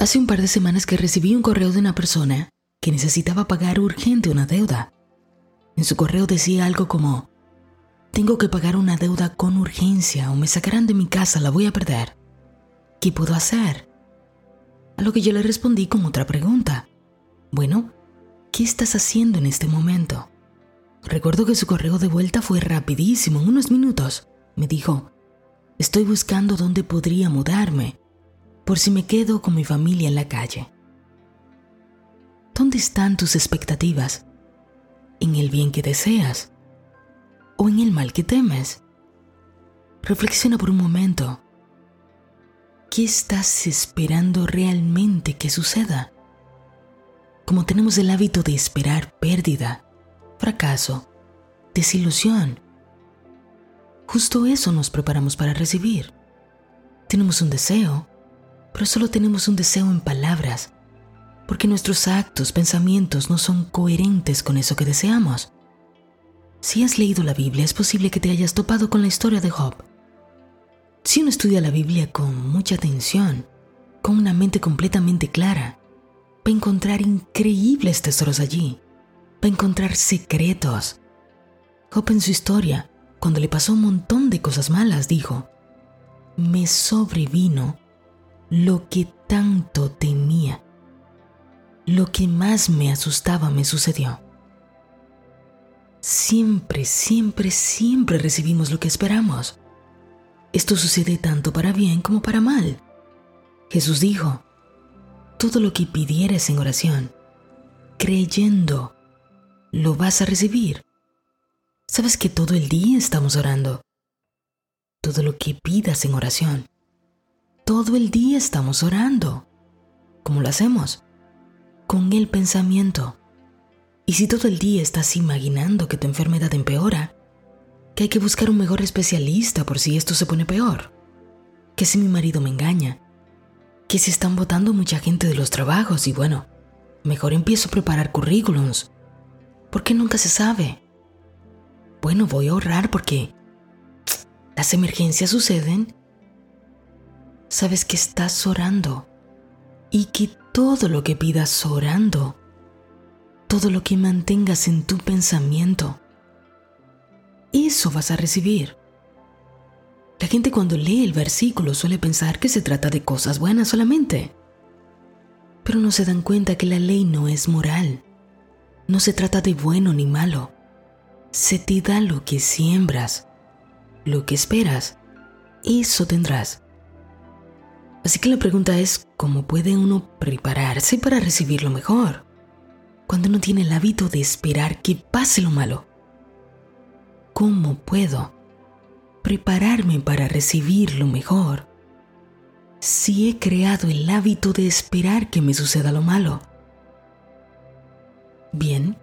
Hace un par de semanas que recibí un correo de una persona que necesitaba pagar urgente una deuda. En su correo decía algo como, tengo que pagar una deuda con urgencia o me sacarán de mi casa, la voy a perder. ¿Qué puedo hacer? A lo que yo le respondí con otra pregunta. Bueno, ¿qué estás haciendo en este momento? Recuerdo que su correo de vuelta fue rapidísimo, en unos minutos. Me dijo, estoy buscando dónde podría mudarme por si me quedo con mi familia en la calle. ¿Dónde están tus expectativas? ¿En el bien que deseas? ¿O en el mal que temes? Reflexiona por un momento. ¿Qué estás esperando realmente que suceda? Como tenemos el hábito de esperar pérdida, fracaso, desilusión, justo eso nos preparamos para recibir. Tenemos un deseo, pero solo tenemos un deseo en palabras, porque nuestros actos, pensamientos no son coherentes con eso que deseamos. Si has leído la Biblia, es posible que te hayas topado con la historia de Job. Si uno estudia la Biblia con mucha atención, con una mente completamente clara, va a encontrar increíbles tesoros allí, va a encontrar secretos. Job en su historia, cuando le pasó un montón de cosas malas, dijo, me sobrevino lo que tanto temía. Lo que más me asustaba me sucedió. Siempre, siempre, siempre recibimos lo que esperamos. Esto sucede tanto para bien como para mal. Jesús dijo, todo lo que pidieres en oración, creyendo, lo vas a recibir. Sabes que todo el día estamos orando. Todo lo que pidas en oración, todo el día estamos orando. ¿Cómo lo hacemos? Con el pensamiento. Y si todo el día estás imaginando que tu enfermedad empeora, que hay que buscar un mejor especialista por si esto se pone peor, que si mi marido me engaña, que si están votando mucha gente de los trabajos y bueno, mejor empiezo a preparar currículums, porque nunca se sabe. Bueno, voy a ahorrar porque las emergencias suceden sabes que estás orando y que todo lo que pidas orando, todo lo que mantengas en tu pensamiento, eso vas a recibir. La gente cuando lee el versículo suele pensar que se trata de cosas buenas solamente, pero no se dan cuenta que la ley no es moral, no se trata de bueno ni malo, se te da lo que siembras, lo que esperas, eso tendrás. Así que la pregunta es, ¿cómo puede uno prepararse para recibir lo mejor? Cuando uno tiene el hábito de esperar que pase lo malo. ¿Cómo puedo prepararme para recibir lo mejor si he creado el hábito de esperar que me suceda lo malo? Bien,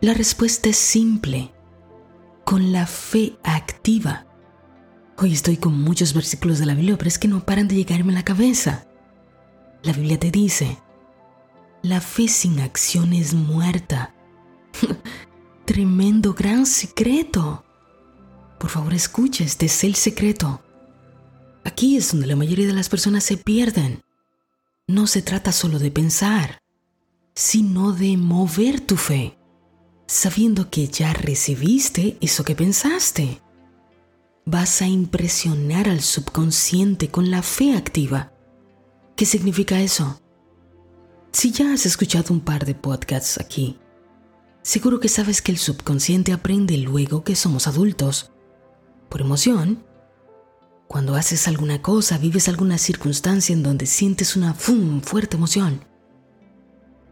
la respuesta es simple, con la fe activa. Hoy estoy con muchos versículos de la Biblia, pero es que no paran de llegarme a la cabeza. La Biblia te dice, la fe sin acción es muerta. Tremendo gran secreto. Por favor, escucha, este es el secreto. Aquí es donde la mayoría de las personas se pierden. No se trata solo de pensar, sino de mover tu fe, sabiendo que ya recibiste eso que pensaste vas a impresionar al subconsciente con la fe activa. ¿Qué significa eso? Si ya has escuchado un par de podcasts aquí, seguro que sabes que el subconsciente aprende luego que somos adultos. Por emoción, cuando haces alguna cosa, vives alguna circunstancia en donde sientes una fuerte emoción.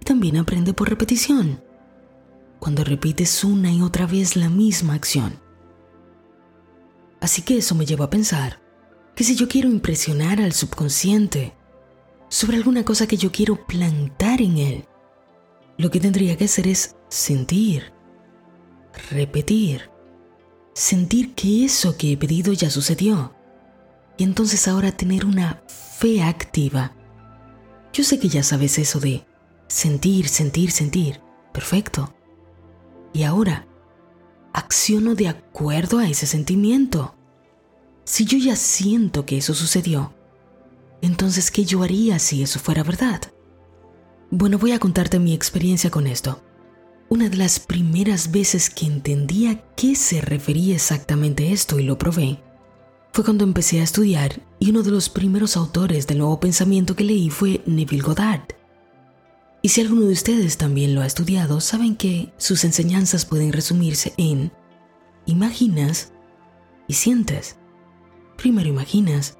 Y también aprende por repetición, cuando repites una y otra vez la misma acción. Así que eso me lleva a pensar que si yo quiero impresionar al subconsciente sobre alguna cosa que yo quiero plantar en él, lo que tendría que hacer es sentir, repetir, sentir que eso que he pedido ya sucedió y entonces ahora tener una fe activa. Yo sé que ya sabes eso de sentir, sentir, sentir. Perfecto. Y ahora, acciono de acuerdo a ese sentimiento. Si yo ya siento que eso sucedió, Entonces, ¿qué yo haría si eso fuera verdad? Bueno, voy a contarte mi experiencia con esto. Una de las primeras veces que entendí a qué se refería exactamente esto y lo probé fue cuando empecé a estudiar y uno de los primeros autores del nuevo pensamiento que leí fue Neville Goddard. Y si alguno de ustedes también lo ha estudiado, saben que sus enseñanzas pueden resumirse en imaginas y sientes. Primero imaginas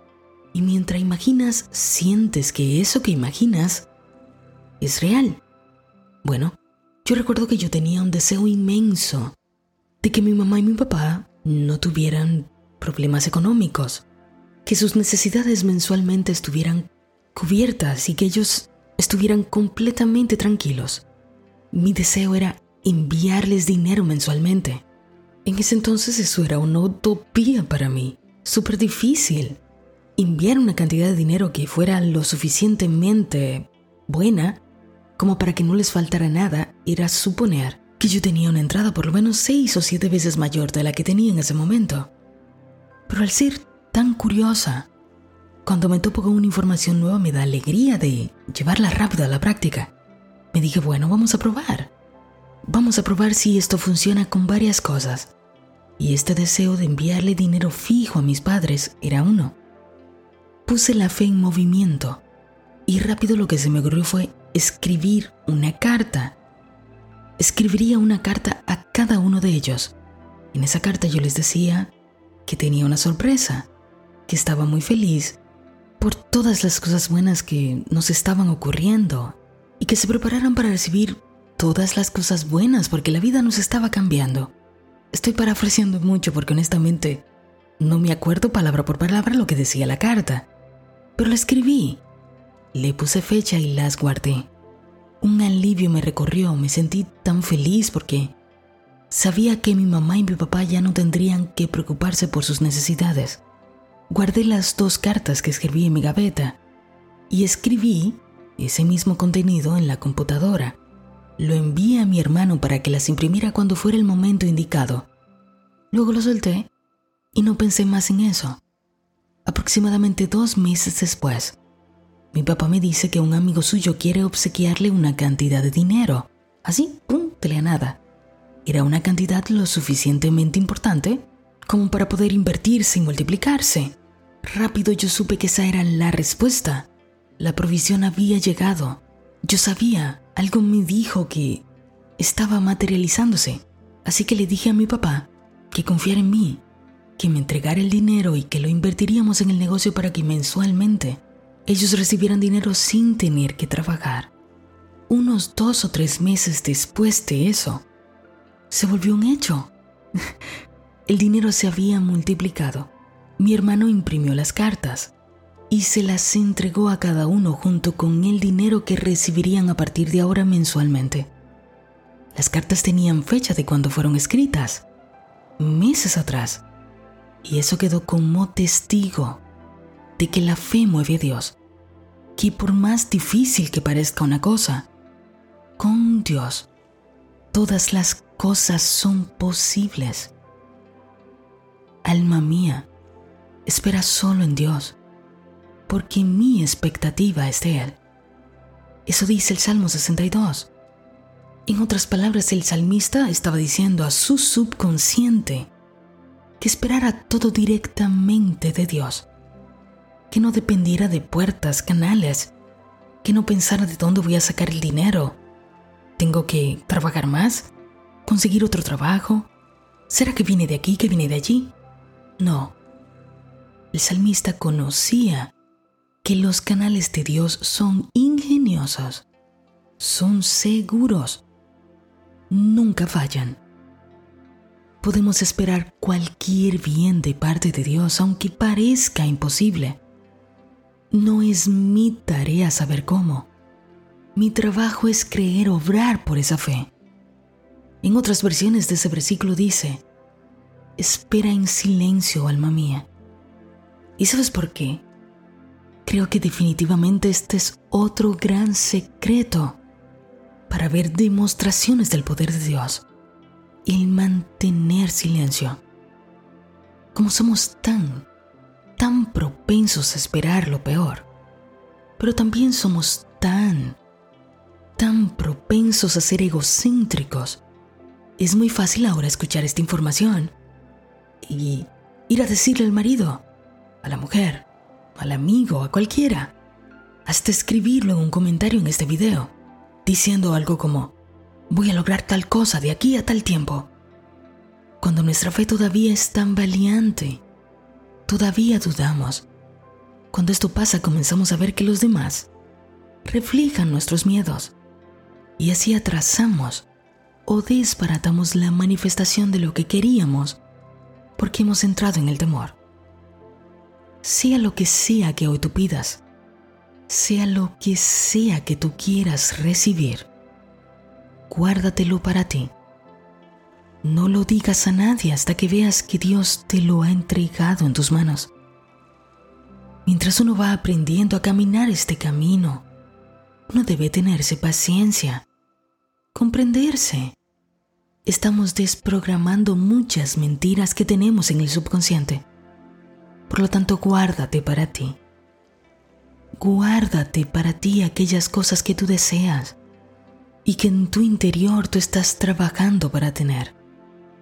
y mientras imaginas sientes que eso que imaginas es real. Bueno, yo recuerdo que yo tenía un deseo inmenso de que mi mamá y mi papá no tuvieran problemas económicos, que sus necesidades mensualmente estuvieran cubiertas y que ellos estuvieran completamente tranquilos. Mi deseo era enviarles dinero mensualmente. En ese entonces eso era una utopía para mí, súper difícil. Enviar una cantidad de dinero que fuera lo suficientemente buena como para que no les faltara nada era suponer que yo tenía una entrada por lo menos seis o siete veces mayor de la que tenía en ese momento. Pero al ser tan curiosa, cuando me topo con una información nueva me da alegría de llevarla rápido a la práctica. Me dije, bueno, vamos a probar. Vamos a probar si esto funciona con varias cosas. Y este deseo de enviarle dinero fijo a mis padres era uno. Puse la fe en movimiento y rápido lo que se me ocurrió fue escribir una carta. Escribiría una carta a cada uno de ellos. En esa carta yo les decía que tenía una sorpresa, que estaba muy feliz por todas las cosas buenas que nos estaban ocurriendo y que se prepararan para recibir todas las cosas buenas porque la vida nos estaba cambiando. Estoy parafraseando mucho porque honestamente no me acuerdo palabra por palabra lo que decía la carta, pero la escribí, le puse fecha y las guardé. Un alivio me recorrió, me sentí tan feliz porque sabía que mi mamá y mi papá ya no tendrían que preocuparse por sus necesidades guardé las dos cartas que escribí en mi gaveta y escribí ese mismo contenido en la computadora. Lo envié a mi hermano para que las imprimiera cuando fuera el momento indicado. Luego lo solté y no pensé más en eso. Aproximadamente dos meses después, mi papá me dice que un amigo suyo quiere obsequiarle una cantidad de dinero. Así, pum, de la nada. Era una cantidad lo suficientemente importante como para poder invertirse y multiplicarse. Rápido yo supe que esa era la respuesta. La provisión había llegado. Yo sabía, algo me dijo que estaba materializándose. Así que le dije a mi papá que confiara en mí, que me entregara el dinero y que lo invertiríamos en el negocio para que mensualmente ellos recibieran dinero sin tener que trabajar. Unos dos o tres meses después de eso, se volvió un hecho. el dinero se había multiplicado mi hermano imprimió las cartas y se las entregó a cada uno junto con el dinero que recibirían a partir de ahora mensualmente. Las cartas tenían fecha de cuando fueron escritas, meses atrás, y eso quedó como testigo de que la fe mueve a Dios, que por más difícil que parezca una cosa, con Dios todas las cosas son posibles. Alma mía, espera solo en Dios, porque mi expectativa es de Él. Eso dice el Salmo 62. En otras palabras, el salmista estaba diciendo a su subconsciente que esperara todo directamente de Dios, que no dependiera de puertas, canales, que no pensara de dónde voy a sacar el dinero. ¿Tengo que trabajar más? ¿Conseguir otro trabajo? ¿Será que viene de aquí, que viene de allí? No, el salmista conocía que los canales de Dios son ingeniosos, son seguros, nunca fallan. Podemos esperar cualquier bien de parte de Dios, aunque parezca imposible. No es mi tarea saber cómo. Mi trabajo es creer obrar por esa fe. En otras versiones de ese versículo dice, espera en silencio, alma mía, ¿Y sabes por qué? Creo que definitivamente este es otro gran secreto para ver demostraciones del poder de Dios. El mantener silencio. Como somos tan, tan propensos a esperar lo peor, Pero también somos tan, tan propensos a ser egocéntricos. Es muy fácil ahora escuchar esta información y ir a decirle al marido, la mujer, al amigo, a cualquiera, hasta escribirlo en un comentario en este video, diciendo algo como, voy a lograr tal cosa de aquí a tal tiempo. Cuando nuestra fe todavía es tan valiente, todavía dudamos. Cuando esto pasa comenzamos a ver que los demás reflejan nuestros miedos y así atrasamos o desbaratamos la manifestación de lo que queríamos porque hemos entrado en el temor. Sea lo que sea que hoy tú pidas, sea lo que sea que tú quieras recibir, guárdatelo para ti. No lo digas a nadie hasta que veas que Dios te lo ha entregado en tus manos. Mientras uno va aprendiendo a caminar este camino, uno debe tenerse paciencia, comprenderse. Estamos desprogramando muchas mentiras que tenemos en el subconsciente. Por lo tanto, guárdate para ti. Guárdate para ti aquellas cosas que tú deseas y que en tu interior tú estás trabajando para tener.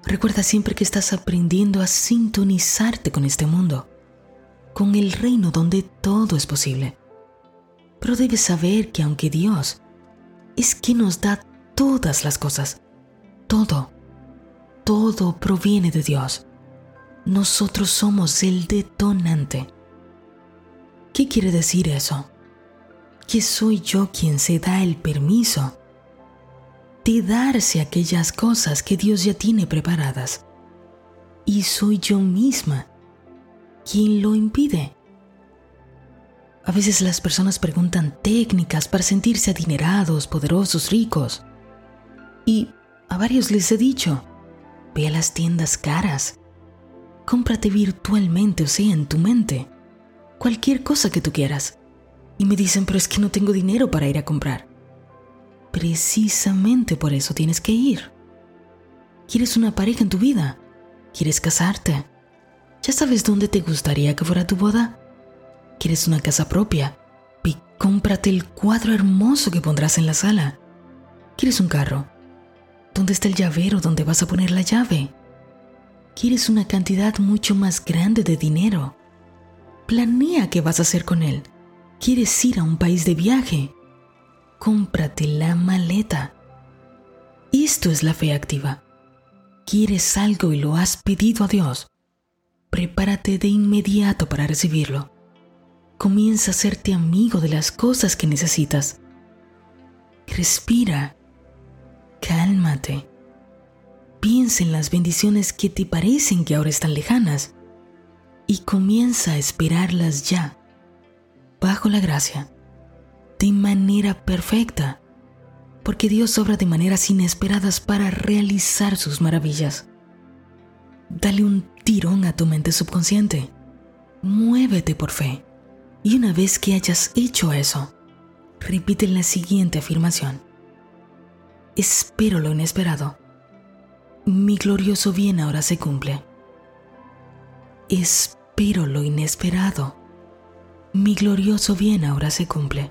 Recuerda siempre que estás aprendiendo a sintonizarte con este mundo, con el reino donde todo es posible. Pero debes saber que aunque Dios es quien nos da todas las cosas, todo, todo proviene de Dios. Nosotros somos el detonante. ¿Qué quiere decir eso? Que soy yo quien se da el permiso de darse aquellas cosas que Dios ya tiene preparadas. Y soy yo misma quien lo impide. A veces las personas preguntan técnicas para sentirse adinerados, poderosos, ricos. Y a varios les he dicho, ve a las tiendas caras, cómprate virtualmente, o sea, en tu mente cualquier cosa que tú quieras. Y me dicen, pero es que no tengo dinero para ir a comprar. Precisamente por eso tienes que ir. ¿Quieres una pareja en tu vida? ¿Quieres casarte? ¿Ya sabes dónde te gustaría que fuera tu boda? ¿Quieres una casa propia? Y cómprate el cuadro hermoso que pondrás en la sala. ¿Quieres un carro? ¿Dónde está el llavero donde vas a poner la llave? ¿Quieres una cantidad mucho más grande de dinero? Planea qué vas a hacer con él. ¿Quieres ir a un país de viaje? Cómprate la maleta. Esto es la fe activa. ¿Quieres algo y lo has pedido a Dios? Prepárate de inmediato para recibirlo. Comienza a hacerte amigo de las cosas que necesitas. Respira. Cálmate. Piensa en las bendiciones que te parecen que ahora están lejanas y comienza a esperarlas ya, bajo la gracia, de manera perfecta, porque Dios obra de maneras inesperadas para realizar sus maravillas. Dale un tirón a tu mente subconsciente, muévete por fe, y una vez que hayas hecho eso, repite la siguiente afirmación. Espero lo inesperado. Mi glorioso bien ahora se cumple. Espero lo inesperado. Mi glorioso bien ahora se cumple.